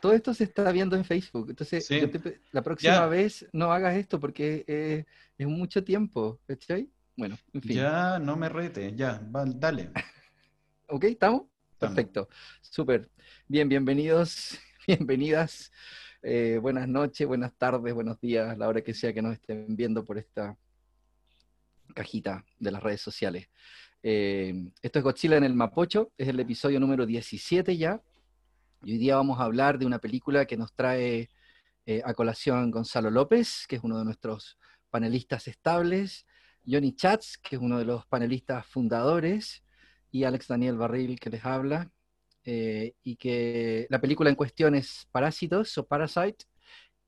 todo esto se está viendo en Facebook. Entonces, la próxima vez no hagas esto porque es mucho tiempo, ¿cachai? Bueno, en fin. Ya, no me rete, ya, dale. ¿Ok? ¿Estamos? Perfecto. Súper. Bien, bienvenidos, bienvenidas. Eh, buenas noches, buenas tardes, buenos días, la hora que sea que nos estén viendo por esta cajita de las redes sociales. Eh, esto es Godzilla en el Mapocho, es el episodio número 17 ya. Y hoy día vamos a hablar de una película que nos trae eh, a colación Gonzalo López, que es uno de nuestros panelistas estables, Johnny Chats, que es uno de los panelistas fundadores, y Alex Daniel Barril, que les habla. Eh, y que la película en cuestión es Parásitos o Parasite,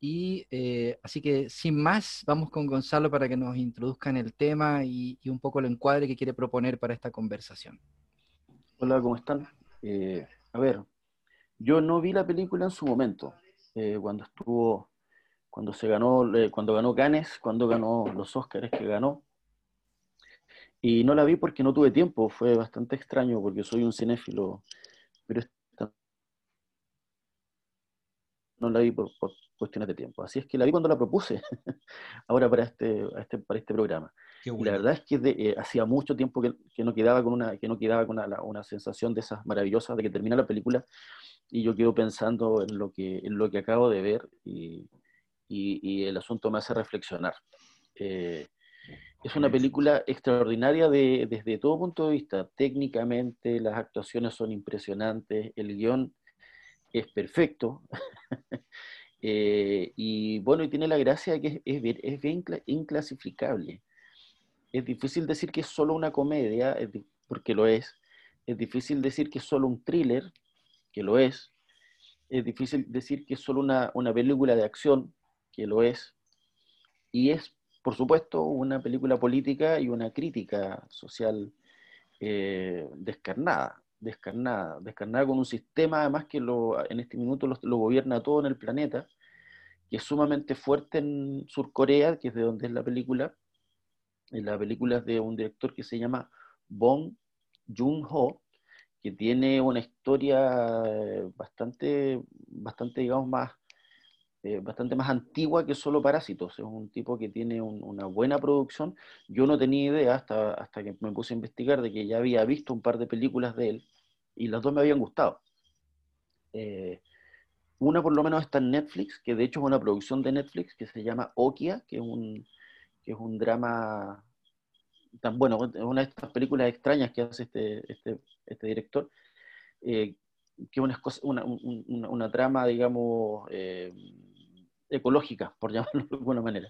y eh, así que sin más, vamos con Gonzalo para que nos introduzca en el tema y, un poco el encuadre que quiere proponer para esta conversación. Hola, ¿cómo están? A ver, yo no vi la película en su momento, eh, cuando estuvo, cuando se ganó, cuando ganó Cannes, cuando ganó los Oscars que ganó. Y no la vi porque no tuve tiempo, fue bastante extraño porque soy un cinéfilo, pero no la vi por, cuestiones de tiempo. Así es que la vi cuando la propuse, ahora para este, este, para este programa. Y la verdad es que eh, hacía mucho tiempo que, no quedaba con, una, que no quedaba con una, sensación de esas maravillosas de que termina la película y yo quedo pensando en lo que, en lo que acabo de ver y, y, el asunto me hace reflexionar. Eh, es una película extraordinaria de, desde todo punto de vista. Técnicamente las actuaciones son impresionantes, el guion es perfecto. Eh, y bueno, y tiene la gracia de que es, es, bien inclasificable. Es difícil decir que es solo una comedia, porque lo es. Es difícil decir que es solo un thriller, que lo es. Es difícil decir que es solo una, una película de acción, que lo es. Y es, por supuesto, una película política y una crítica social eh, descarnada descarnada, descarnada con un sistema además que lo, en este minuto lo, gobierna todo en el planeta, que es sumamente fuerte en Surcorea, que es de donde es la película. La película es de un director que se llama Bong Joon-ho, que tiene una historia eh, bastante, bastante digamos, más, eh, bastante más antigua que solo Parásitos. Es un tipo que tiene una buena producción. Yo no tenía idea hasta, hasta que me puse a investigar de que ya había visto un par de películas de él y las dos me habían gustado. Eh, una por lo menos está en Netflix, que de hecho es una producción de Netflix que se llama Okia, que es un, que es un drama tan bueno, una de estas películas extrañas que hace este, este, este director, eh, que es una, una, una, trama, digamos, eh, ecológica, por llamarlo de alguna manera.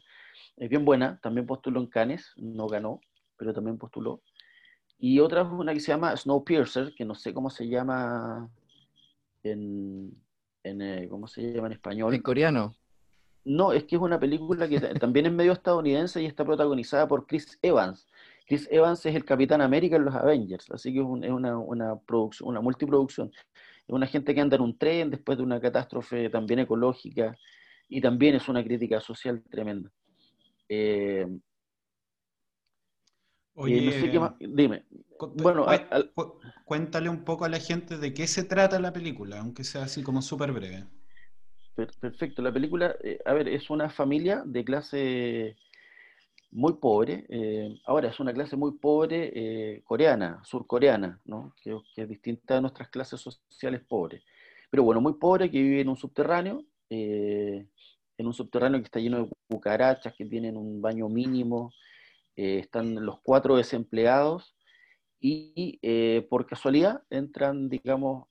Es bien buena, también postuló en Cannes, no ganó, pero también postuló. Y otra es una que se llama Snowpiercer, que no sé cómo se llama en, en eh, ¿cómo se llama en español? En coreano. No, es que es una película que también es medio estadounidense y está protagonizada por Chris Evans. Chris Evans es el Capitán América en los Avengers, así que es, una, una, producción, una multiproducción. Es una gente que anda en un tren después de una catástrofe también ecológica y también es una crítica social tremenda. Eh, Oye, dime. Bueno, cuéntale un poco a la gente de qué se trata la película, aunque sea así como súper breve. Perfecto, la película, eh, a ver, es una familia de clase muy pobre, eh, ahora es una clase muy pobre eh, coreana, surcoreana, ¿no? que, es distinta de nuestras clases sociales pobres. Pero bueno, muy pobre, que vive en un subterráneo, en un subterráneo que está lleno de cucarachas, que tienen un baño mínimo, eh, están los cuatro desempleados y eh, por casualidad entran, digamos,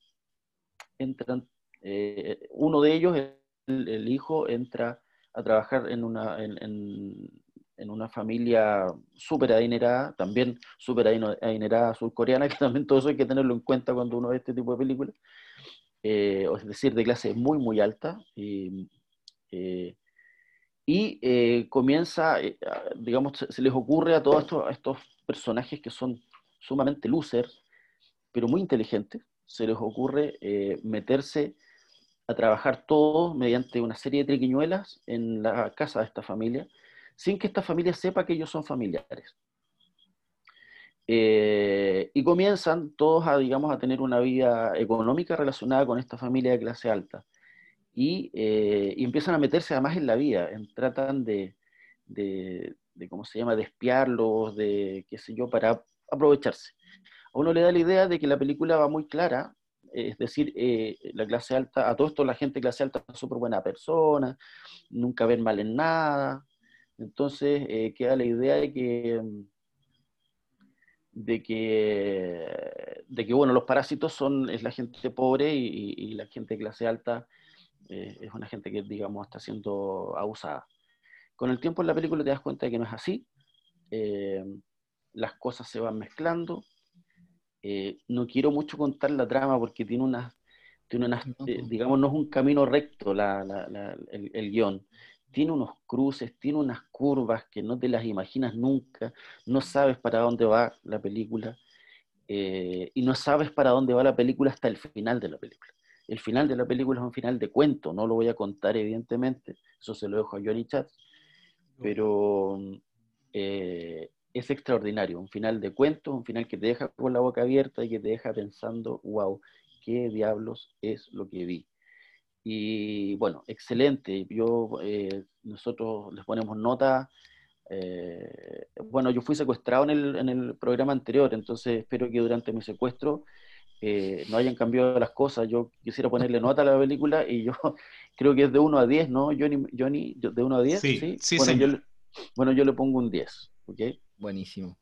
entran, eh, uno de ellos, el, hijo, entra a trabajar en una, en, una familia súper adinerada, también súper adinerada surcoreana, que también todo eso hay que tenerlo en cuenta cuando uno ve este tipo de películas, es decir, de clase muy, muy alta. Y, y eh, comienza, eh, digamos, se les ocurre a todos estos, personajes que son sumamente losers, pero muy inteligentes, se les ocurre eh, meterse a trabajar todos mediante una serie de triquiñuelas en la casa de esta familia, sin que esta familia sepa que ellos son familiares. Y comienzan todos a, digamos, a tener una vida económica relacionada con esta familia de clase alta. y, empiezan a meterse además en la vida, tratan de, de, ¿cómo se llama?, de espiarlos, de qué sé yo, para aprovecharse. A uno le da la idea de que la película va muy clara, es decir, eh, la clase alta, a todo esto la gente de clase alta es súper buena persona, nunca ven mal en nada, entonces eh, queda la idea de que, de que, de que bueno, los parásitos son, es la gente pobre y, la gente de clase alta eh, es una gente que, digamos, está siendo abusada. Con el tiempo en la película te das cuenta de que no es así, las cosas se van mezclando, eh, no quiero mucho contar la trama porque tiene unas, tiene unas eh, digamos, no es un camino recto el, guion. Tiene unos cruces, tiene unas curvas que no te las imaginas nunca, no sabes para dónde va la película eh, y no sabes para dónde va la película hasta el final de la película. El final de la película es un final de cuento, no lo voy a contar evidentemente, eso se lo dejo a Johnny Chat, pero es extraordinario, un final de cuento, un final que te deja con la boca abierta y que te deja pensando, wow, qué diablos es lo que vi. Y bueno, excelente. Yo, eh, nosotros les ponemos nota. Eh, bueno, yo fui secuestrado en el, en el, programa anterior, entonces espero que durante mi secuestro eh, no hayan cambiado las cosas. Yo quisiera ponerle nota a la película y yo creo que es de 1 a 10, ¿no? Johnny, Johnny de 1 a 10. Sí, sí, bueno, sí. Yo, bueno, yo le pongo un 10, ¿ok? Buenísimo.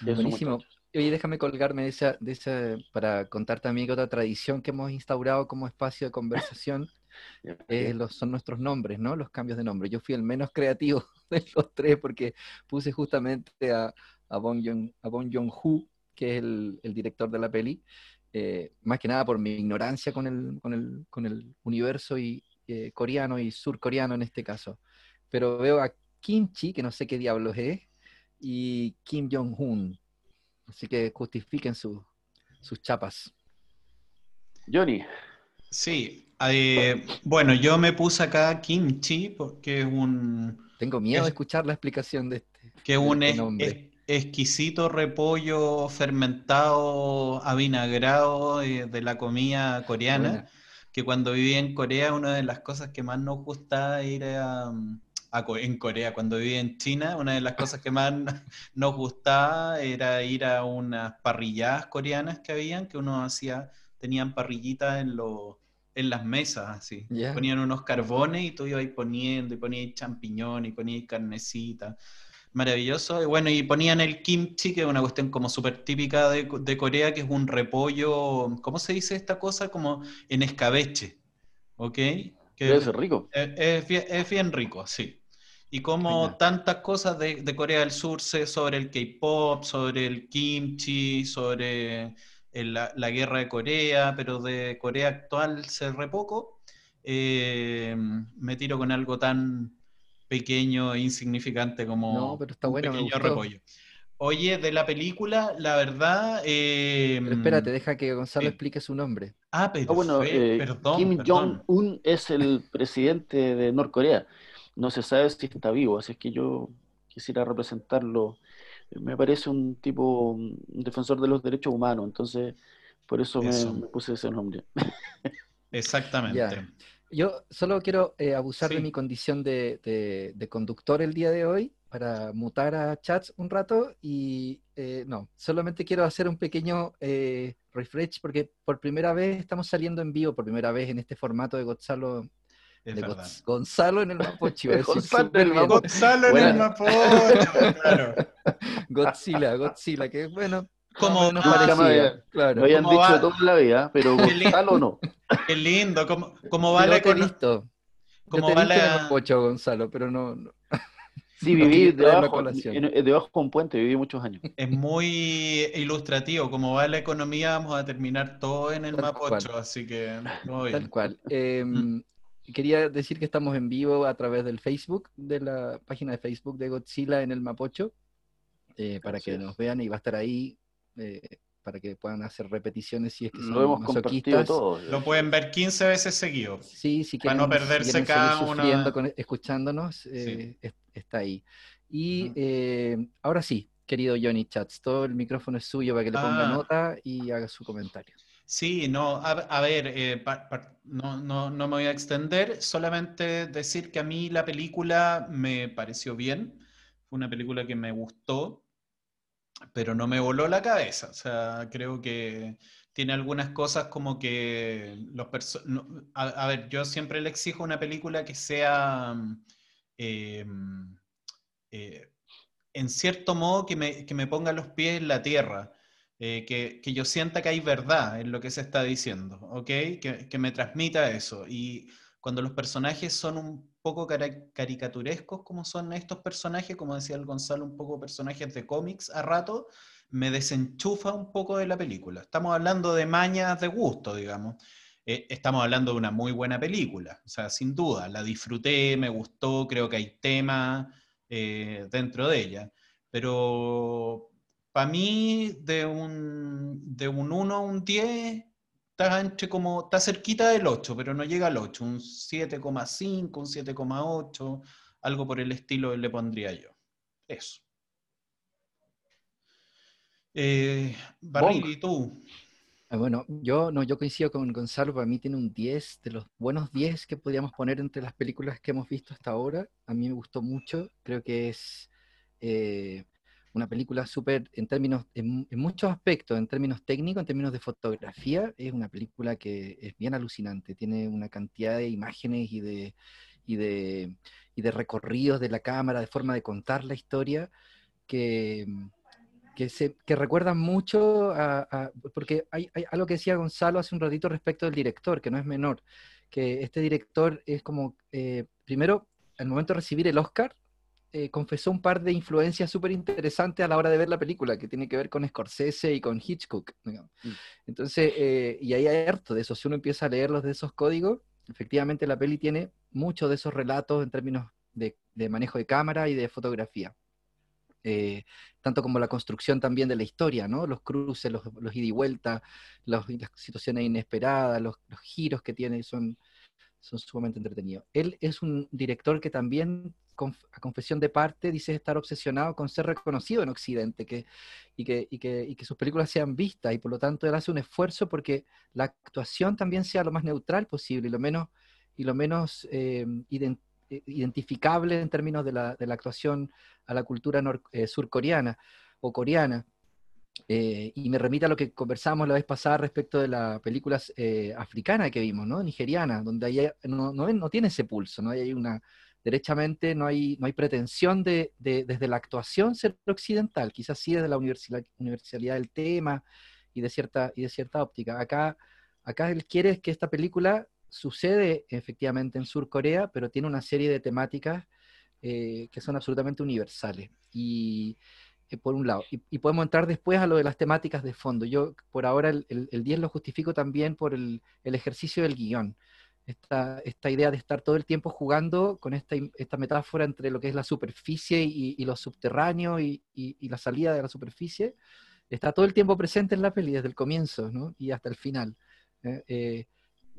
Buenísimo. Oye, déjame colgarme de esa, de esa, para contar también que otra tradición que hemos instaurado como espacio de conversación eh, los, son nuestros nombres, ¿no? Los cambios de nombre. Yo fui el menos creativo de los tres porque puse justamente a, a Bong Joon-ho, que es el, director de la peli, eh, más que nada por mi ignorancia con el, con el, con el universo y, eh, coreano y surcoreano en este caso. Pero veo a Kimchi, que no sé qué diablos es, y Kim Jong-un. Así que justifiquen sus chapas. Johnny. Sí, eh, bueno, yo me puse acá kimchi porque es un... Tengo miedo de escuchar la explicación de este. Que es un este exquisito repollo fermentado, avinagrado de, de la comida coreana, que cuando viví en Corea una de las cosas que más nos gustaba era en Corea. Cuando viví en China, una de las cosas que más nos gustaba era ir a unas parrilladas coreanas que habían, que uno hacía, tenían parrillitas en, en las mesas, así. Ponían unos carbones y tú ibas poniendo, y ponías champiñón, y ponías carnecita. Maravilloso. Y bueno, y ponían el kimchi, que es una cuestión como súper típica de, Corea, que es un repollo, ¿cómo se dice esta cosa? Como en escabeche. ¿Ok? Que Debe ser rico. es, es, bien rico, sí y como tantas cosas de, Corea del Sur sobre el K-pop, sobre el kimchi, sobre la, guerra de Corea, pero de Corea actual sé re poco, eh, me tiro con algo tan pequeño e insignificante como no, pero está bueno, pequeño repollo. Oye, de la película, la verdad. Eh, pero espérate, deja que Gonzalo explique su nombre. Ah, pero. Ah, bueno, eh, perdón, Kim Jong-un es el presidente de Norcorea no se sabe si está vivo, así es que yo quisiera representarlo. Me parece un tipo, un defensor de los derechos humanos, entonces por eso, Me, puse ese nombre. Exactamente. Yo solo quiero eh, abusar de mi condición de, conductor el día de hoy para mutar a chats un rato y eh, no, solamente quiero hacer un pequeño eh, refresh porque por primera vez estamos saliendo en vivo, por primera vez en este formato de Gonzalo Gonzalo en el Mapocho. Gonzalo, en el, Gonzalo en el Mapocho, claro. Godzilla, Godzilla, que bueno. Como no parecía, claro. Lo habían dicho va... toda la vida, pero Gonzalo no. Qué lindo, como, como va la listo. Como Yo te va la... en el Mapocho, Gonzalo, pero no. no. Sí, viví debajo, debajo de un puente, viví muchos años. Es muy ilustrativo, como va la economía, vamos a terminar todo en el Tal Mapocho, cual. así que... Tal cual. Eh, quería decir que estamos en vivo a través del Facebook, de la página de Facebook de Godzilla en el Mapocho, eh, para que nos vean y va a estar ahí eh, para que puedan hacer repeticiones si es que son Lo hemos masoquistas. Todo. Lo pueden ver 15 veces seguido. Sí, si quieren, para no perderse cada uno. escuchándonos, eh, está ahí. Y ahora sí, querido Johnny Chats, todo el micrófono es suyo para que le ponga ah. nota y haga su comentario. Sí, no, a, ver, eh, no, no, no, me voy a extender, solamente decir que a mí la película me pareció bien, fue una película que me gustó, pero no me voló la cabeza, o sea, creo que tiene algunas cosas como que los a, ver, yo siempre le exijo una película que sea eh, eh, en cierto modo que me, que me ponga los pies en la tierra eh, que, yo sienta que hay verdad en lo que se está diciendo, ¿ok? Que, me transmita eso. Y cuando los personajes son un poco caricaturescos, como son estos personajes, como decía el Gonzalo, un poco personajes de cómics a rato, me desenchufa un poco de la película. Estamos hablando de mañas de gusto, digamos. Eh, estamos hablando de una muy buena película, o sea, sin duda, la disfruté, me gustó, creo que hay tema eh, dentro de ella, pero para mí, de un, de un 1 a un 10, está, entre como, está cerquita del 8, pero no llega al 8. Un 7,5, un 7,8, algo por el estilo le pondría yo. Eso. Eh, Barril, ¿y tú? Ah, bueno, yo no, yo coincido con Gonzalo, para mí tiene un 10 de los buenos 10 que podríamos poner entre las películas que hemos visto hasta ahora. A mí me gustó mucho, creo que es eh, una película súper, en términos, en, muchos aspectos, en términos técnicos, en términos de fotografía, es una película que es bien alucinante, tiene una cantidad de imágenes y de, y de, y de recorridos de la cámara, de forma de contar la historia, que, que, se, que recuerdan mucho a, porque hay, hay, algo que decía Gonzalo hace un ratito respecto del director, que no es menor, que este director es como, eh, primero, al momento de recibir el Oscar, eh, confesó un par de influencias súper interesantes a la hora de ver la película, que tiene que ver con Scorsese y con Hitchcock. Mm. Entonces, eh, y ahí hay harto de eso. Si uno empieza a leerlos de esos códigos, efectivamente la peli tiene muchos de esos relatos en términos de, manejo de cámara y de fotografía. Eh, tanto como la construcción también de la historia, ¿no? Los cruces, los, los ida y vuelta, las situaciones inesperadas, los, los giros que tiene son, son sumamente entretenidos. Él es un director que también, a confesión de parte, dice estar obsesionado con ser reconocido en Occidente que, y, que, y, que, y que sus películas sean vistas y por lo tanto él hace un esfuerzo porque la actuación también sea lo más neutral posible y lo menos, y lo menos eh, eh, identificable en términos de la, de la, actuación a la cultura eh, surcoreana o coreana. Y me remite a lo que conversamos la vez pasada respecto de la película eh, africana que vimos, ¿no? Nigeriana, donde no, no, tiene ese pulso, ¿no? Hay una, derechamente no hay, no hay pretensión de, desde la actuación ser occidental, quizás sí desde la universalidad del tema y de cierta, y de cierta óptica. Acá, acá él quiere que esta película sucede efectivamente en Sur Corea, pero tiene una serie de temáticas eh, que son absolutamente universales. Y eh, por un lado. Y, podemos entrar después a lo de las temáticas de fondo. Yo por ahora el, el, 10 lo justifico también por el, el ejercicio del guion. Esta, esta, idea de estar todo el tiempo jugando con esta, esta metáfora entre lo que es la superficie y, y lo subterráneo y, la salida de la superficie, está todo el tiempo presente en la peli desde el comienzo y hasta el final. ¿eh? Eh,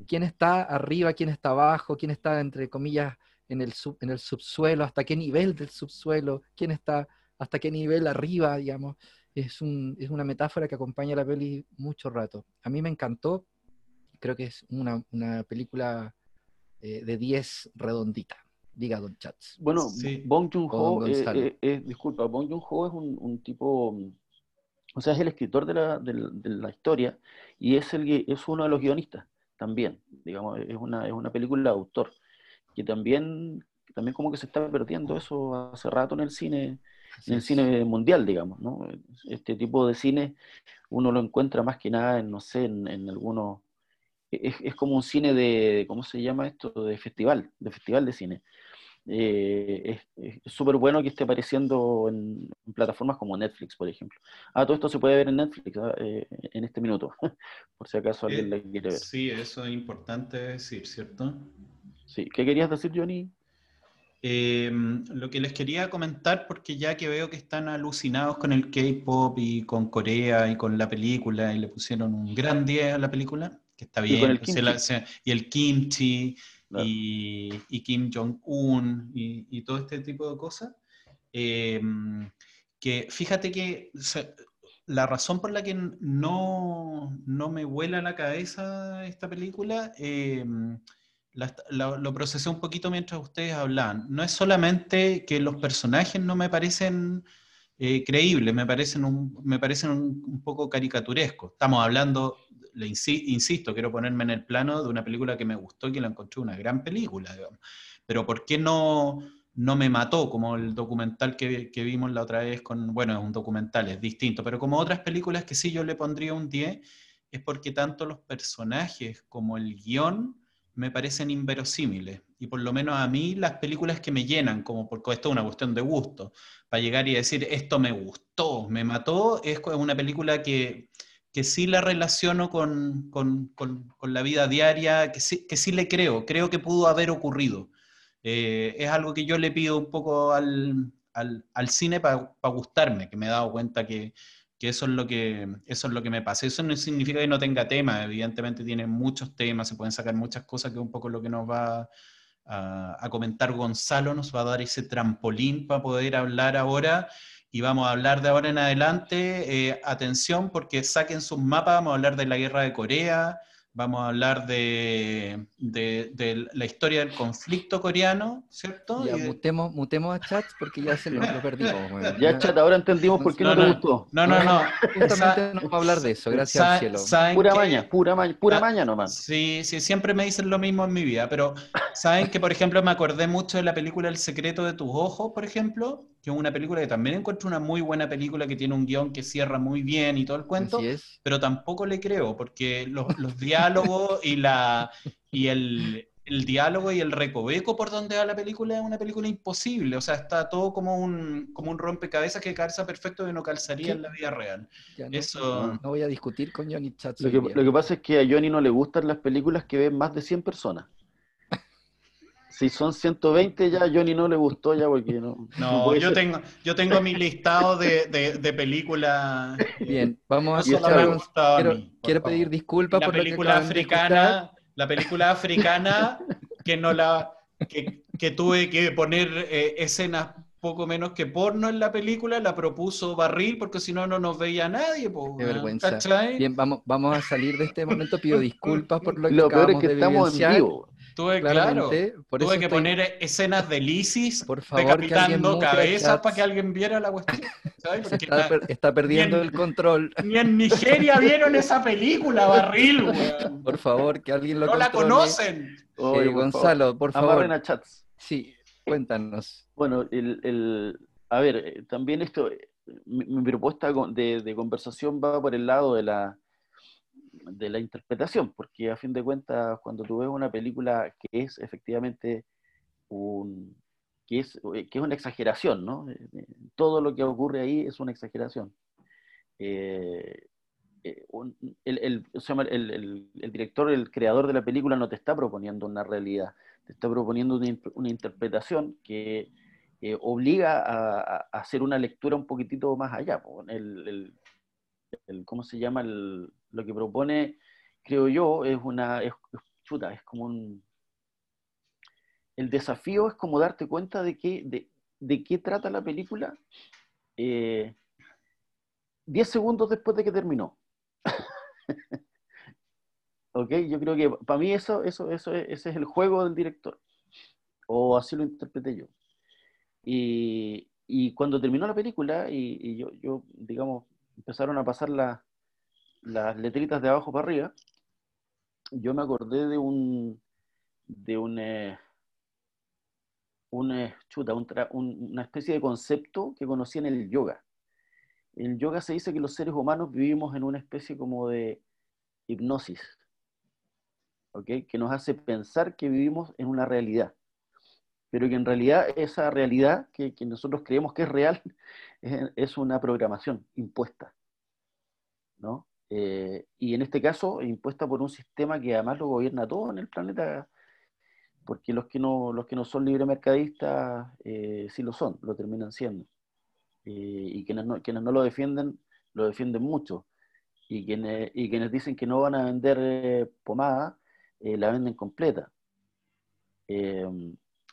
quién está arriba, quién está abajo, quién está, entre comillas, en el, sub, en el subsuelo, hasta qué nivel del subsuelo, quién está hasta qué nivel arriba, digamos, es, es una metáfora que acompaña a la peli mucho rato. A mí me encantó, creo que es una, una película eh, de 10 redondita. Diga, Don Chats. Bueno, Bong Joon-ho, eh, eh, disculpa, Bong Joon-ho es un, un, tipo, o sea, es el escritor de la, de, la historia y es, el, es uno de los guionistas también, digamos, es una, es una película de autor, que también, también como que se está perdiendo eso hace rato en el cine, en el cine mundial, digamos, ¿no? Este tipo de cine uno lo encuentra más que nada en, no sé, en, algunos... Es, como un cine de, ¿cómo se llama esto? De festival, de festival de cine. Eh, es súper bueno que esté apareciendo en, plataformas como Netflix, por ejemplo. Ah, todo esto se puede ver en Netflix ¿ah? eh, en este minuto, por si acaso alguien le quiere ver. Sí, eso es importante decir, ¿cierto? Sí, ¿qué querías decir, Johnny? Em, lo que les quería comentar, porque ya que veo que están alucinados con el K-pop y con Corea y con la película, y le pusieron un gran día a la película, que está bien, y, el, kimchi, y, Kim Jong-un y, todo este tipo de cosas, em, que fíjate que la razón por la que no, no me vuela la cabeza esta película, eh, lo procesé un poquito mientras ustedes hablaban. No es solamente que los personajes no me parecen eh, creíbles, me parecen, un, me parecen un, poco caricaturescos. Estamos hablando, le insisto, quiero ponerme en el plano de una película que me gustó y que la encontré una gran película, Pero ¿por qué no no me mató, como el documental que, vimos la otra vez con, bueno, es un documental, es distinto, pero como otras películas que sí yo le pondría un 10, es porque tanto los personajes como el guion me parecen inverosímiles. Y por lo menos a mí las películas que me llenan, como porque esto es una cuestión de gusto, para llegar y decir, esto me gustó, me mató, es una película que, que sí la relaciono con, la vida diaria, que sí, que sí le creo, creo que pudo haber ocurrido. Eh, es algo que yo le pido un poco al, cine para gustarme, que me he dado cuenta que, eso, es lo que eso es lo que me pasa. Eso no significa que no tenga tema, evidentemente tiene muchos temas, se pueden sacar muchas cosas, que es un poco lo que nos va a, comentar Gonzalo, nos va a dar ese trampolín para poder hablar ahora. Y vamos a hablar de ahora en adelante. Eh, atención, porque saquen sus mapas, vamos a hablar de la guerra de Corea, vamos a hablar de, la historia del conflicto coreano, ¿cierto? Ya, mutemos, mutemos a Chat porque ya se lo, perdimos. Ya, Chat, ahora entendimos por qué no, te gustó. No, no, no. Justamente no vamos a hablar de eso, gracias al cielo. Pura maña, pura maña, pura maña nomás. Sí, sí, siempre me dicen lo mismo en mi vida, pero saben que, por ejemplo, me acordé mucho de la película El secreto de tus ojos, por ejemplo, que es una película que también encuentro una muy buena película, que tiene un guion que cierra muy bien y todo el cuento, pero tampoco le creo, porque los, diálogos y, la, y el, diálogo y el recoveco por donde va la película es una película imposible, o sea, está todo como un, como un rompecabezas que calza perfecto y no calzaría en la vida real. Eso... No, voy a discutir con Johnny Chatz. Lo que, lo que pasa es que a Johnny no le gustan las películas que ven más de 100 personas. Si son 120 ya Johnny no le gustó ya porque no. No, yo tengo, yo tengo mi listado de, de, películas. Bien, vamos a quiero, quiero pedir disculpas la por película africana, la película africana que no la que, que tuve que poner eh, escenas poco menos que porno en la película, la propuso Barril, porque si no, no nos veía nadie. Qué vergüenza. Bien, vamos, vamos a salir de este momento. Pido disculpas por lo que lo peor es que estamos en vivo. Tuve, claro, tuve que poner escenas de Lisis por favor, decapitando cabezas para que alguien viera la cuestión. Está, perdiendo el control. Ni en Nigeria vieron esa película, Barril, Por favor, que alguien lo No la conocen. Oye, Gonzalo, por favor. a chats. Sí, cuéntanos. Bueno, el, el, a ver, eh, también esto, eh, mi, propuesta de, de conversación va por el lado de la de la interpretación, porque a fin de cuentas, cuando tú ves una película que es efectivamente un, que es, eh, que es una exageración, ¿no? Eh, eh, todo lo que ocurre ahí es una exageración. el, el, el, director, el creador de la película no te está proponiendo una realidad, te está proponiendo una, interpretación que obliga a, hacer una lectura un poquitito más allá. ¿Cómo se llama? El, lo que propone, creo yo, es una, es, chuta, es como un... El desafío es como darte cuenta de, qué, de, qué trata la película eh, 10 segundos después de que terminó. ok, yo creo que para mí eso, eso, eso ese es el juego del director. O así lo interpreté yo. Y, y cuando terminó la película, y, y yo, yo, digamos, empezaron a pasar la, las letritas de abajo para arriba, yo me acordé de un, de un, eh, eh, chuta, una especie de concepto que conocí en el yoga. En el yoga se dice que los seres humanos vivimos en una especie como de hipnosis, ¿okay? que nos hace pensar que vivimos en una realidad, pero que en realidad esa realidad que, nosotros creemos que es real es, es una programación impuesta. ¿no? Eh, y en este caso, impuesta por un sistema que además lo gobierna todo en el planeta, porque los que no, los que no son libre mercadistas eh, sí lo son, lo terminan siendo. Eh, y quienes no, quienes no lo defienden, lo defienden mucho. Y quienes, y quienes dicen que no van a vender pomada, la venden completa.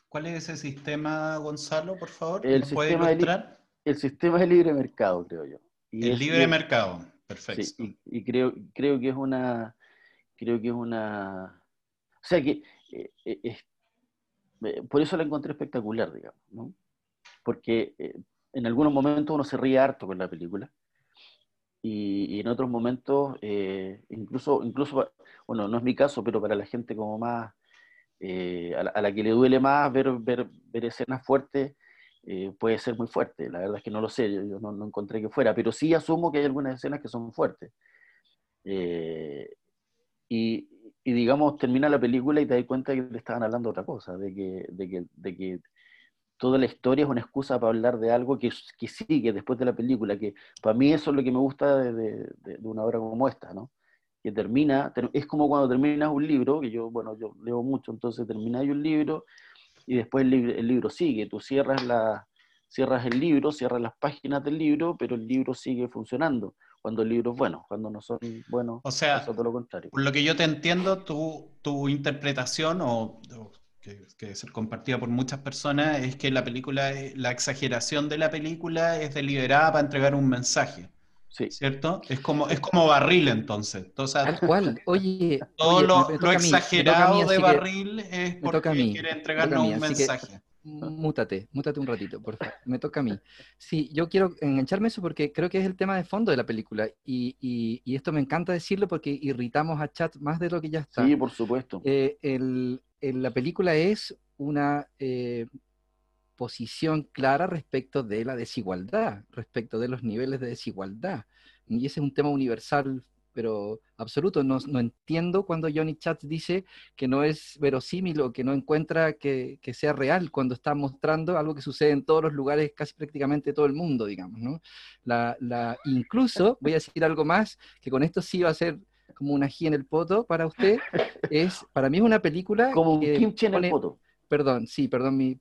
¿Cuál es ese sistema, Gonzalo, por favor? El sistema, el sistema de libre mercado, creo yo. el libre mercado, perfecto. y, creo, creo que es una, creo que es una, o sea que eh, eh, eh, por eso la encontré espectacular, digamos, ¿no? Porque en algunos momentos uno se ríe harto con la película y, en otros momentos, incluso, incluso, bueno, no es mi caso, pero para la gente como más, a la, que le duele más ver, ver, ver escenas fuertes, puede ser muy fuerte. La verdad es que no lo sé, yo, no, no, encontré que fuera, pero sí asumo que hay algunas escenas que son fuertes. y, y digamos, termina la película y te das cuenta que te estaban hablando otra cosa, de que, de que, de que toda la historia es una excusa para hablar de algo que, que sigue después de la película, que para mí eso es lo que me gusta de, de, una obra como esta, ¿no? Que termina, es como cuando terminas un libro, que yo, bueno, yo leo mucho, entonces terminas un libro y después el, libro, el libro sigue, tú cierras, la, cierras el libro, cierras las páginas del libro, pero el libro sigue funcionando cuando el libro es bueno, cuando no son buenos, o sea, todo lo contrario. Por lo que yo te entiendo, tu, tu interpretación, o, que, que es compartida por muchas personas, es que la película, la exageración de la película es deliberada para entregar un mensaje. Sí. ¿Cierto? Es como, es como barril entonces. entonces Tal cual. Oye, todo lo, exagerado de barril es porque quiere entregarnos un mensaje. Mútate, mútate un ratito, por favor. Me toca a mí. Sí, yo quiero engancharme eso porque creo que es el tema de fondo de la película. Y, y, esto me encanta decirlo porque irritamos a Chat más de lo que ya está. Sí, por supuesto. Eh, el, la película es una eh, posición clara respecto de la desigualdad, respecto de los niveles de desigualdad. Y ese es un tema universal pero absoluto. No, no, entiendo cuando Johnny Chatz dice que no es verosímil o que no encuentra que, que, sea real cuando está mostrando algo que sucede en todos los lugares, casi prácticamente todo el mundo, digamos, ¿no? La, la, incluso, voy a decir algo más, que con esto sí va a ser como una G en el poto para usted, es, para mí es una película... Como un kimchi en el poto. Perdón, sí, perdón mi,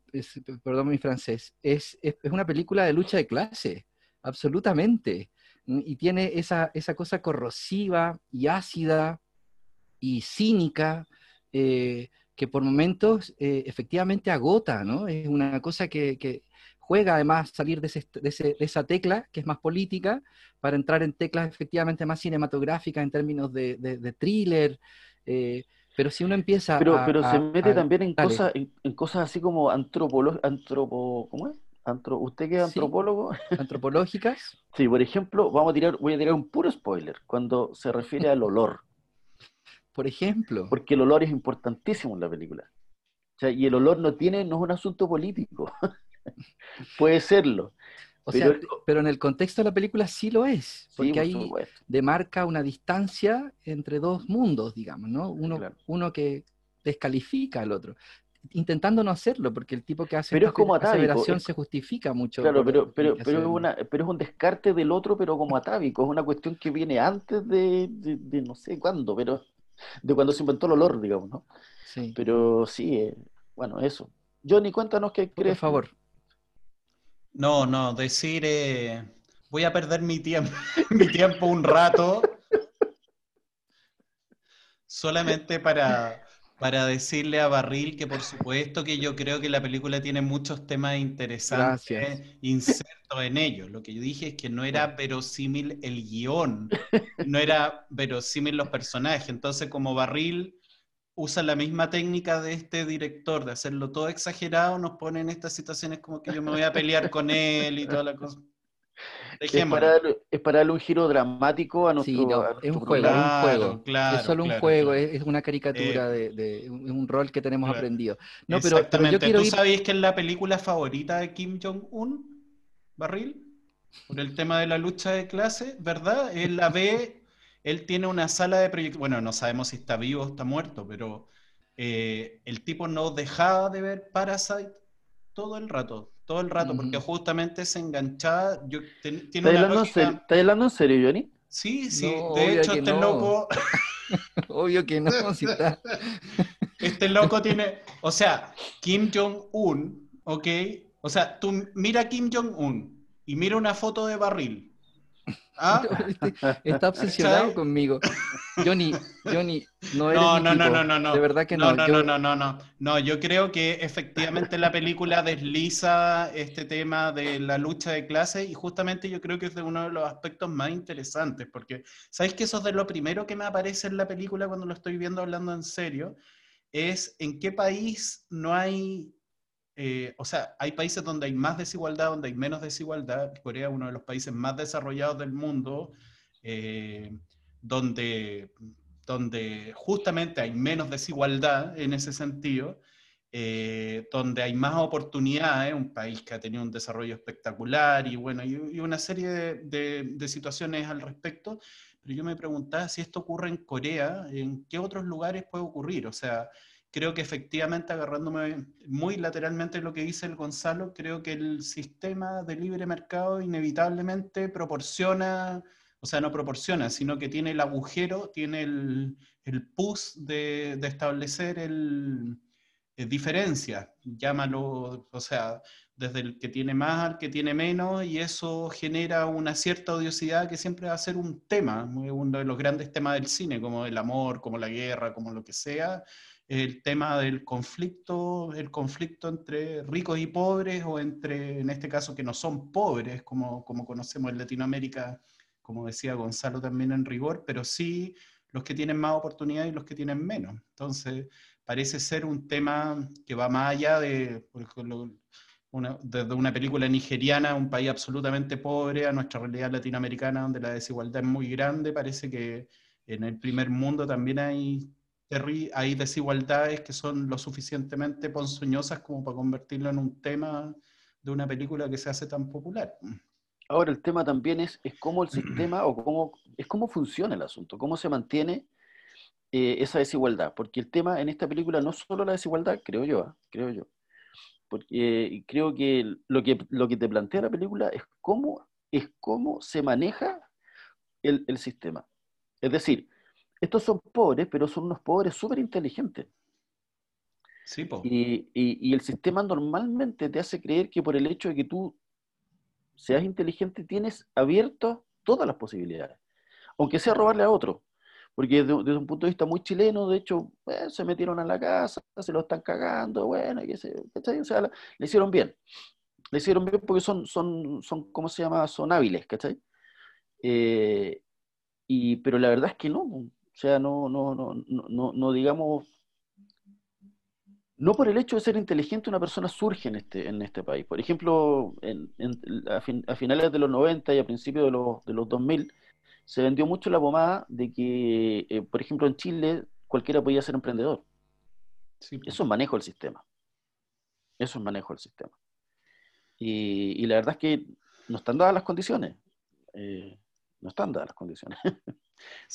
perdón mi francés. Es, es, una película de lucha de clase, absolutamente y tiene esa, esa cosa corrosiva y ácida y cínica eh, que por momentos eh, efectivamente agota, ¿no? Es una cosa que, juega además salir de, de, esa tecla, que es más política, para entrar en teclas efectivamente más cinematográficas en términos de, thriller. Eh, pero si uno empieza pero, a... Pero se mete también en cosas, en, cosas así como antropológicas, antropo, ¿cómo es? ¿Usted que es antropólogo? ¿Antropológicas? sí, por ejemplo, vamos a tirar, voy a tirar un puro spoiler cuando se refiere al olor. Por ejemplo. Porque el olor es importantísimo en la película. O sea, y el olor no tiene, no es un asunto político. Puede serlo. O pero, sea, pero en el contexto de la película sí lo es, porque ahí demarca una distancia entre dos mundos, digamos, ¿no? Uno, uno que descalifica al otro intentando no hacerlo, porque el tipo que hace pero es como se justifica mucho. Claro, pero, pero, pero, es una, pero es un descarte del otro, pero como atávico, es una cuestión que viene antes de, de, no sé cuándo, pero de cuando se inventó el olor, digamos, ¿no? Sí. Pero sí, eh, bueno, eso. Johnny, cuéntanos qué crees. Por favor. No, no, decir, eh, voy a perder mi tiempo, mi tiempo un rato solamente para para decirle a Barril que por supuesto que yo creo que la película tiene muchos temas interesantes insertos en ellos. Lo que yo dije es que no era verosímil el guion, no era verosímil los personajes. Entonces, como Barril usa la misma técnica de este director, de hacerlo todo exagerado, nos pone en estas situaciones como que yo me voy a pelear con él y toda la cosa. Es para, darle, un giro dramático a nuestro, sí, es un juego, es un juego. es solo un juego, es, una caricatura eh, de, un rol que tenemos aprendido. No, pero, yo quiero ¿Tú sabéis que es la película favorita de Kim Jong-un, Barril? Por el tema de la lucha de clase, ¿verdad? Él la ve, él tiene una sala de proyectos, bueno, no sabemos si está vivo o está muerto, pero eh, el tipo no dejaba de ver Parasite todo el rato todo el rato, porque justamente se enganchaba. Yo, ¿Estás, hablando en serio, Johnny? Sí, sí. de hecho, este loco. obvio que no, si está. este loco tiene. O sea, Kim Jong-un, ¿ok? O sea, tú mira a Kim Jong-un y mira una foto de barril. Ah. Está obsesionado conmigo. Johnny, Johnny, no eres no, no, no, no, no, no. De verdad que no. No, no, no, no, no, no. yo creo que efectivamente la película desliza este tema de la lucha de clases y justamente yo creo que es de uno de los aspectos más interesantes, porque ¿sabéis que eso es de lo primero que me aparece en la película cuando lo estoy viendo hablando en serio? Es en qué país no hay eh, o sea, hay países donde hay más desigualdad, donde hay menos desigualdad. Corea es uno de los países más desarrollados del mundo, eh, donde, donde justamente hay menos desigualdad en ese sentido, eh, donde hay más oportunidades, un país que ha tenido un desarrollo espectacular y bueno, y, una serie de, de, situaciones al respecto. Pero yo me preguntaba si esto ocurre en Corea, ¿en qué otros lugares puede ocurrir? O sea, creo que efectivamente, agarrándome muy lateralmente lo que dice el Gonzalo, creo que el sistema de libre mercado inevitablemente proporciona, o sea, no proporciona, sino que tiene el agujero, tiene el, el pus de, de establecer el, eh, diferencia, llámalo, o sea, desde el que tiene más al que tiene menos, y eso genera una cierta odiosidad que siempre va a ser un tema, uno de los grandes temas del cine, como el amor, como la guerra, como lo que sea, el tema del conflicto, el conflicto entre ricos y pobres, o entre, en este caso, que no son pobres, como, como conocemos en Latinoamérica, como decía Gonzalo también en rigor, pero sí los que tienen más oportunidad y los que tienen menos. Entonces, parece ser un tema que va más allá de, una, desde una película nigeriana, un país absolutamente pobre, a nuestra realidad latinoamericana, donde la desigualdad es muy grande, parece que en el primer mundo también hay hay desigualdades que son lo suficientemente ponzoñosas como para convertirlo en un tema de una película que se hace tan popular. Ahora, el tema también es, es cómo el sistema o cómo, es cómo funciona el asunto, cómo se mantiene eh, esa desigualdad. Porque el tema en esta película no es solo la desigualdad, creo yo, ¿ah? creo yo. Porque eh, creo que lo, que lo que te plantea la película es cómo, es cómo se maneja el, el sistema. Es decir, estos son pobres, pero son unos pobres súper inteligentes. Sí, po. Y, y, el sistema normalmente te hace creer que por el hecho de que tú seas inteligente tienes abierto todas las posibilidades, aunque sea robarle a otro. Porque desde, un punto de vista muy chileno, de hecho, eh, se metieron a la casa, se lo están cagando, bueno, y ese, o sea, le hicieron bien. Le hicieron bien porque son, son, son ¿cómo se llama? Son hábiles, ¿cachai? Eh, y, pero la verdad es que no, o sea, no, no, no, no, no digamos, no por el hecho de ser inteligente una persona surge en este, en este país. Por ejemplo, en, a, finales de los 90 y a principios de los, de los 2000, se vendió mucho la pomada de que, eh, por ejemplo, en Chile cualquiera podía ser emprendedor. Eso es manejo del sistema. Eso es manejo del sistema. Y, la verdad es que no están dadas las condiciones. Eh, no están dadas las condiciones.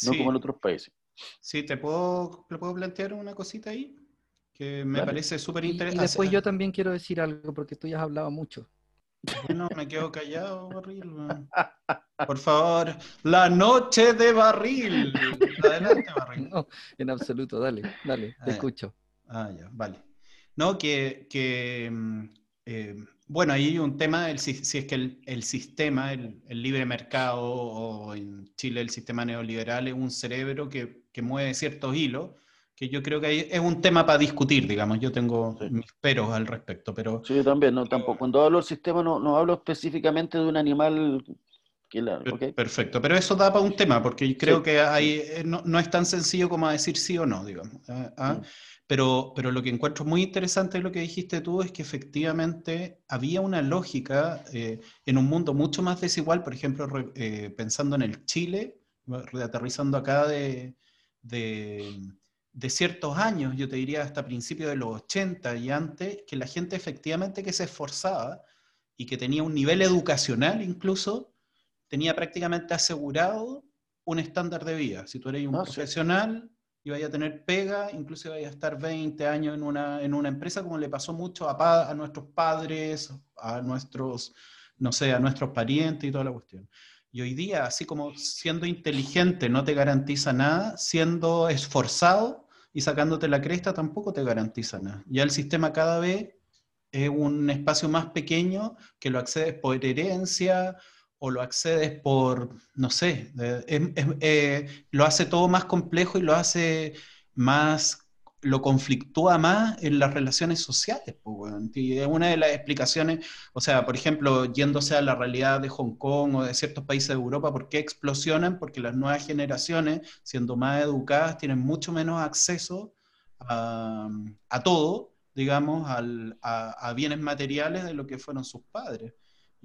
no como en otros países. Sí, ¿te puedo, ¿le puedo plantear una cosita ahí? Que me parece súper interesante. Y, después yo también quiero decir algo, porque tú ya has hablado mucho. No, me quedo callado, Barril. Por favor, la noche de Barril. Adelante, Barril. No, en absoluto, dale, dale, te escucho. Ah, ya, vale. No, que, que mm, eh, bueno, hay un tema, si, es que el, sistema, el, libre mercado o en Chile el sistema neoliberal es un cerebro que, mueve ciertos hilos, que yo creo que es un tema para discutir, digamos, yo tengo mis peros al respecto, pero... Sí, yo también, no, tampoco. Cuando hablo del sistema no, no hablo específicamente de un animal Perfecto, pero eso da para un tema, porque creo que hay, eh, no, es tan sencillo como decir sí o no, digamos. ¿ah? ¿ah? Mm. Pero, pero lo que encuentro muy interesante de lo que dijiste tú es que efectivamente había una lógica eh, en un mundo mucho más desigual, por ejemplo, eh, pensando en el Chile, reaterrizando acá de, de, ciertos años, yo te diría hasta principios de los 80 y antes, que la gente efectivamente que se esforzaba y que tenía un nivel educacional incluso, tenía prácticamente asegurado un estándar de vida. Si tú eres un ah, profesional, y vaya a tener pega, incluso vaya a estar 20 años en una, en una empresa, como le pasó mucho a, a nuestros padres, a nuestros, no sé, a nuestros parientes y toda la cuestión. Y hoy día, así como siendo inteligente no te garantiza nada, siendo esforzado y sacándote la cresta tampoco te garantiza nada. Ya el sistema cada vez es un espacio más pequeño que lo accedes por herencia o lo accedes por, no sé, eh, lo hace todo más complejo y lo hace más lo conflictúa más en las relaciones sociales. Pues, y es una de las explicaciones, o sea, por ejemplo, yéndose a la realidad de Hong Kong o de ciertos países de Europa, ¿por qué explosionan? Porque las nuevas generaciones, siendo más educadas, tienen mucho menos acceso a, todo, digamos, a bienes materiales de lo que fueron sus padres.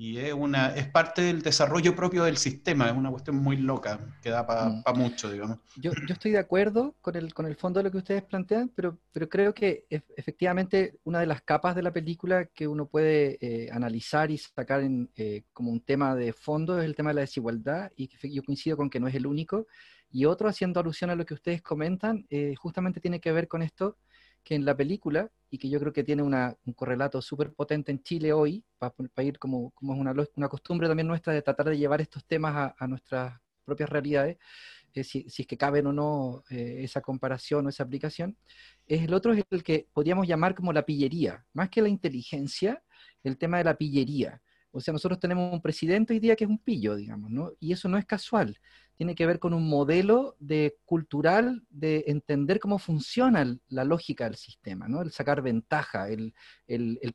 Y es, una, es parte del desarrollo propio del sistema, es una cuestión muy loca, que da para mm. mucho, digamos. Yo, yo, estoy de acuerdo con el, con el fondo de lo que ustedes plantean, pero, pero creo que efectivamente una de las capas de la película que uno puede eh, analizar y sacar en, eh, como un tema de fondo es el tema de la desigualdad, y yo coincido con que no es el único. Y otro, haciendo alusión a lo que ustedes comentan, eh, justamente tiene que ver con esto que en la película, y que yo creo que tiene una, un correlato súper potente en Chile hoy, para, ir como, como es una, una, costumbre también nuestra de tratar de llevar estos temas a, a nuestras propias realidades, eh, si, si, es que caben o no eh, esa comparación o esa aplicación, es el otro es el que podríamos llamar como la pillería, más que la inteligencia, el tema de la pillería. O sea, nosotros tenemos un presidente hoy día que es un pillo, digamos, ¿no? Y eso no es casual tiene que ver con un modelo de cultural de entender cómo funciona la lógica del sistema, ¿no? el sacar ventaja, el,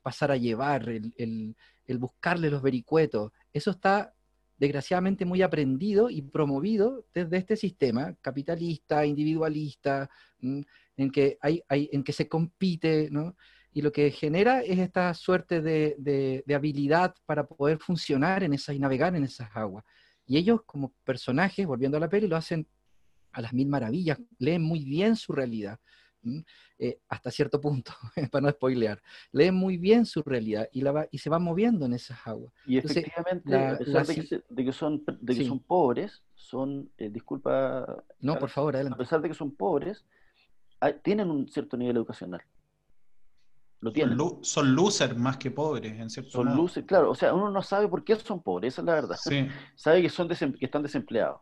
pasar a llevar, el, buscarle los vericuetos. Eso está desgraciadamente muy aprendido y promovido desde este sistema capitalista, individualista, en que, hay, en que se compite, ¿no? y lo que genera es esta suerte de, de, habilidad para poder funcionar en esas y navegar en esas aguas. Y ellos como personajes, volviendo a la peli, lo hacen a las mil maravillas, leen muy bien su realidad, eh, hasta cierto punto, para no spoilear, leen muy bien su realidad y, la y se van moviendo en esas aguas. Y efectivamente, a pesar de, que son, de que son pobres, son, eh, disculpa... No, por favor, adelante. A pesar de que son pobres, tienen un cierto nivel educacional. Son, losers más que pobres, en cierto Son losers, claro. O sea, uno no sabe por qué son pobres, esa es la verdad. sabe que, son que están desempleados.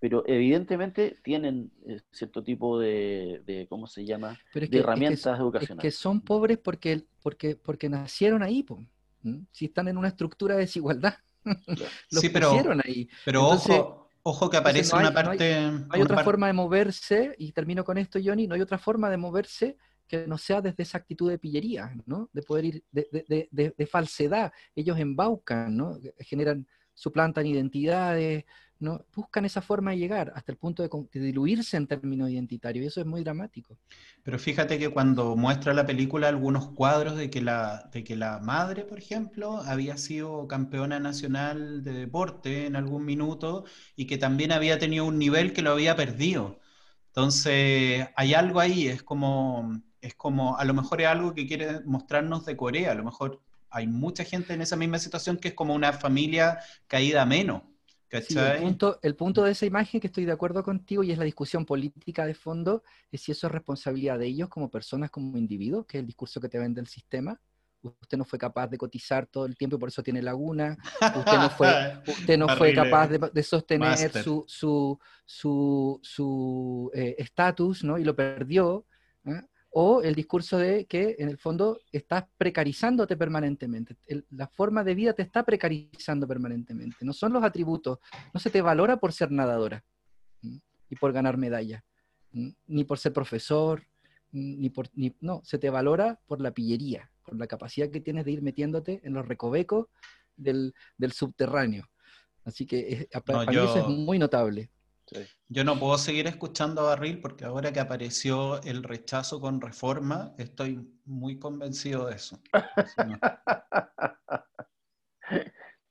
Pero evidentemente tienen eh, cierto tipo de, ¿cómo se llama? de herramientas educacionales. que son pobres porque, porque, porque nacieron ahí, si están en una estructura de desigualdad. Los sí, pero, pusieron ahí. Pero ojo, ojo que aparece una parte... hay, otra forma de moverse, y termino con esto, Johnny, no hay otra forma de moverse que no sea desde esa actitud de pillería, ¿no? De poder ir, de, falsedad. Ellos embaucan, ¿no? Generan, suplantan identidades, ¿no? Buscan esa forma de llegar hasta el punto de, diluirse en términos identitarios, y eso es muy dramático. Pero fíjate que cuando muestra la película algunos cuadros de que la, de que la madre, por ejemplo, había sido campeona nacional de deporte en algún minuto y que también había tenido un nivel que lo había perdido. Entonces, hay algo ahí, es como es como, a lo mejor es algo que quiere mostrarnos de Corea, a lo mejor hay mucha gente en esa misma situación que es como una familia caída menos. el, punto, el punto de esa imagen que estoy de acuerdo contigo y es la discusión política de fondo, es si eso es responsabilidad de ellos como personas, como individuos, que es el discurso que te vende el sistema. Usted no fue capaz de cotizar todo el tiempo y por eso tiene laguna. Usted no fue, usted no fue capaz de, sostener su su eh, estatus, ¿no? Y lo perdió. ¿Eh? o el discurso de que en el fondo estás precarizándote permanentemente. la forma de vida te está precarizando permanentemente. No son los atributos, no se te valora por ser nadadora y por ganar medalla, ni por ser profesor, ni por, no, se te valora por la pillería, por la capacidad que tienes de ir metiéndote en los recovecos del, subterráneo. Así que para, mí eso es muy notable. Yo no puedo seguir escuchando a Barril porque ahora que apareció el rechazo con reforma, estoy muy convencido de eso.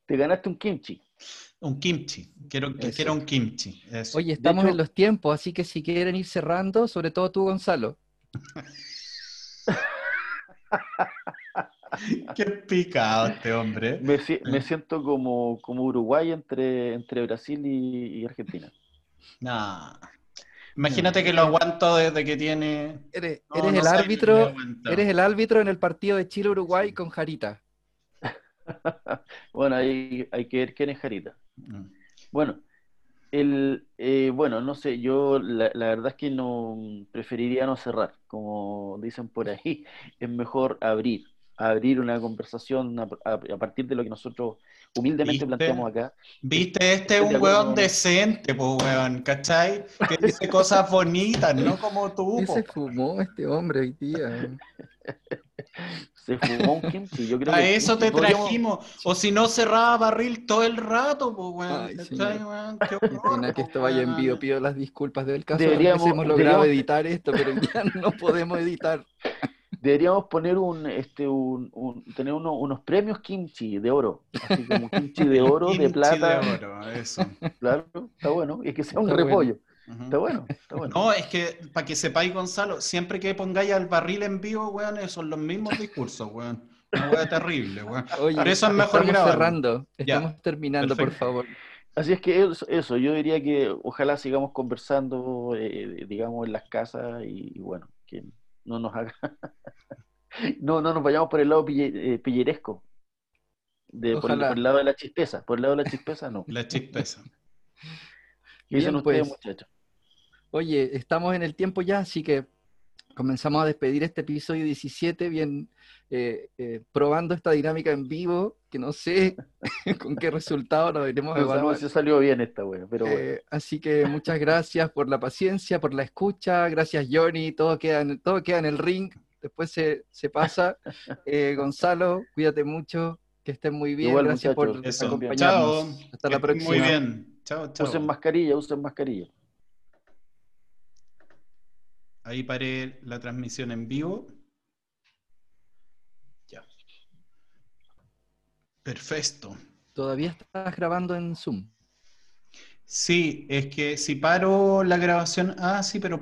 Te ganaste un kimchi. Un kimchi, quiero, quiero un kimchi. Oye, estamos en los tiempos, así que si quieren ir cerrando, sobre todo tú, Gonzalo. Qué picado este hombre. Me, siento como, como Uruguay entre, entre Brasil y Argentina. No. Imagínate que lo aguanto desde que tiene. Eres, el árbitro. Eres el árbitro en el partido de Chile-Uruguay con Jarita. bueno, ahí hay que ver quién es Jarita. Mm. Bueno, el, eh, bueno, no sé, yo la, verdad es que no preferiría no cerrar, como dicen por ahí. Es mejor abrir. Abrir una conversación a, partir de lo que nosotros humildemente planteamos acá. Viste, este es un weón decente, pues weón, ¿cachai? Que dice cosas bonitas, no como tú. ¿Qué se fumó este hombre hoy día? se fumó un kimchi. Yo creo a eso te trajimos. O si no, cerraba barril todo el rato, pues weón. Qué pena que esto vaya en vivo. Pido las disculpas del caso. Deberíamos, hemos logrado editar esto, pero ya no podemos editar. Deberíamos poner un, este, un, tener unos premios kimchi de oro, así como kimchi de oro, de plata. De oro, eso. Claro, está bueno, y es que sea un repollo. Está bueno, está bueno. No, es que para que sepáis, Gonzalo, siempre que pongáis al barril en vivo, weón, son los mismos discursos, weón. Una weón terrible, weón. Por eso es mejor estamos cerrando, estamos terminando, por favor. Así es que eso, yo diría que ojalá sigamos conversando, eh, digamos, en las casas y, bueno, que no nos haga... no, no nos vayamos por el lado eh, pilleresco. De, por, el, lado de la chispeza. Por el lado de la chispeza, no. La chispeza. ¿Qué dicen ustedes, pues. muchachos? Oye, estamos en el tiempo ya, así que comenzamos a despedir este episodio 17, bien eh, eh, probando esta dinámica en vivo, que no sé con qué resultado lo veremos evaluar. si salió bien esta pero eh, así que muchas gracias por la paciencia, por la escucha, gracias Johnny, todo queda en, todo queda en el ring, después se, pasa. Gonzalo, cuídate mucho, que estén muy bien, gracias por acompañarnos. Chao. Hasta la próxima. Muy bien. Chao, chao. Usen mascarilla, usen mascarilla. Ahí paré la transmisión en vivo. Ya. Perfecto. ¿Todavía estás grabando en Zoom? Sí, es que si paro la grabación. Ah, sí, pero